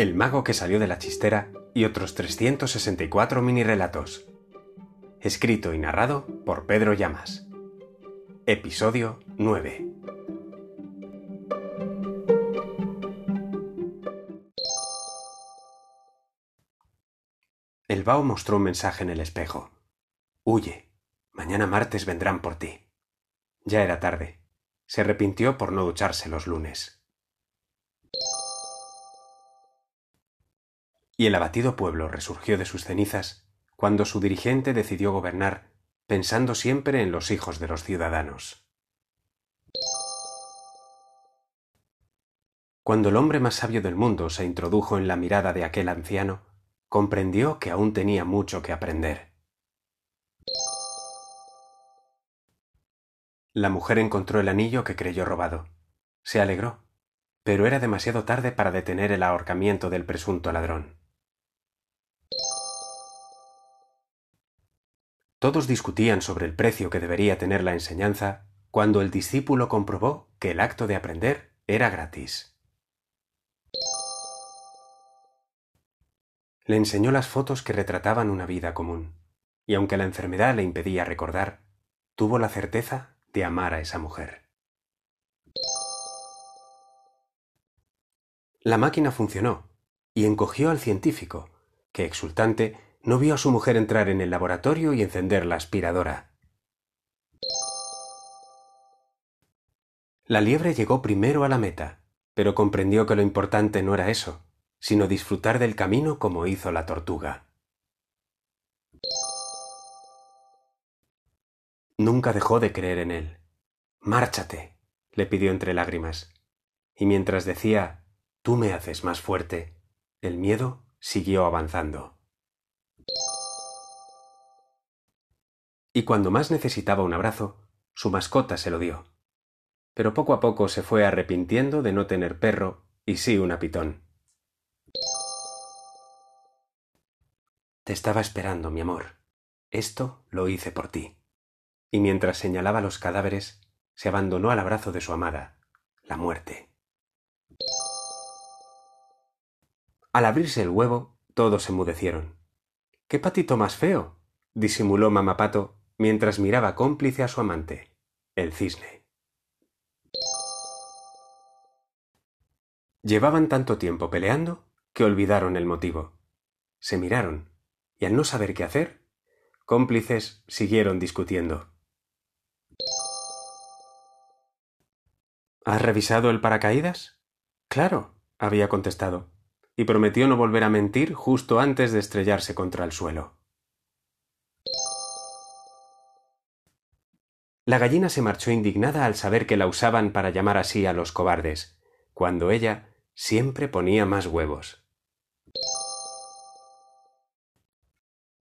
El mago que salió de la chistera y otros 364 mini relatos. Escrito y narrado por Pedro Llamas. Episodio 9. El Bao mostró un mensaje en el espejo. Huye. Mañana martes vendrán por ti. Ya era tarde. Se arrepintió por no ducharse los lunes. Y el abatido pueblo resurgió de sus cenizas cuando su dirigente decidió gobernar pensando siempre en los hijos de los ciudadanos. Cuando el hombre más sabio del mundo se introdujo en la mirada de aquel anciano, comprendió que aún tenía mucho que aprender. La mujer encontró el anillo que creyó robado. Se alegró, pero era demasiado tarde para detener el ahorcamiento del presunto ladrón. Todos discutían sobre el precio que debería tener la enseñanza cuando el discípulo comprobó que el acto de aprender era gratis. Le enseñó las fotos que retrataban una vida común, y aunque la enfermedad le impedía recordar, tuvo la certeza de amar a esa mujer. La máquina funcionó y encogió al científico, que exultante no vio a su mujer entrar en el laboratorio y encender la aspiradora. La liebre llegó primero a la meta, pero comprendió que lo importante no era eso, sino disfrutar del camino como hizo la tortuga. Nunca dejó de creer en él. Márchate, le pidió entre lágrimas. Y mientras decía, tú me haces más fuerte, el miedo siguió avanzando. Y cuando más necesitaba un abrazo, su mascota se lo dio. Pero poco a poco se fue arrepintiendo de no tener perro y sí una pitón. Te estaba esperando, mi amor. Esto lo hice por ti y mientras señalaba los cadáveres, se abandonó al abrazo de su amada, la muerte. Al abrirse el huevo, todos enmudecieron. ¡Qué patito más feo! disimuló Mamapato mientras miraba cómplice a su amante, el cisne. Llevaban tanto tiempo peleando que olvidaron el motivo. Se miraron, y al no saber qué hacer, cómplices siguieron discutiendo. ¿Has revisado el paracaídas? Claro, había contestado, y prometió no volver a mentir justo antes de estrellarse contra el suelo. La gallina se marchó indignada al saber que la usaban para llamar así a los cobardes, cuando ella siempre ponía más huevos.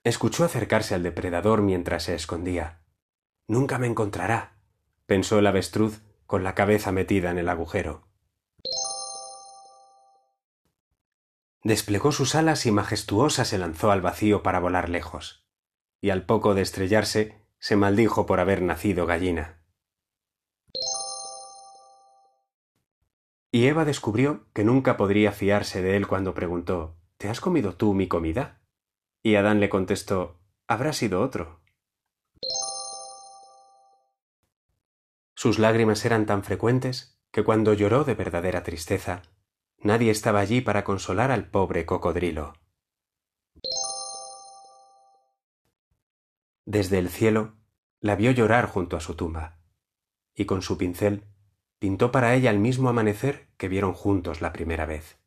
Escuchó acercarse al depredador mientras se escondía. Nunca me encontrará, pensó el avestruz con la cabeza metida en el agujero. Desplegó sus alas y majestuosa se lanzó al vacío para volar lejos, y al poco de estrellarse se maldijo por haber nacido gallina. Y Eva descubrió que nunca podría fiarse de él cuando preguntó ¿Te has comido tú mi comida? Y Adán le contestó Habrá sido otro. Sus lágrimas eran tan frecuentes que cuando lloró de verdadera tristeza, nadie estaba allí para consolar al pobre cocodrilo. Desde el cielo la vio llorar junto a su tumba, y con su pincel pintó para ella el mismo amanecer que vieron juntos la primera vez.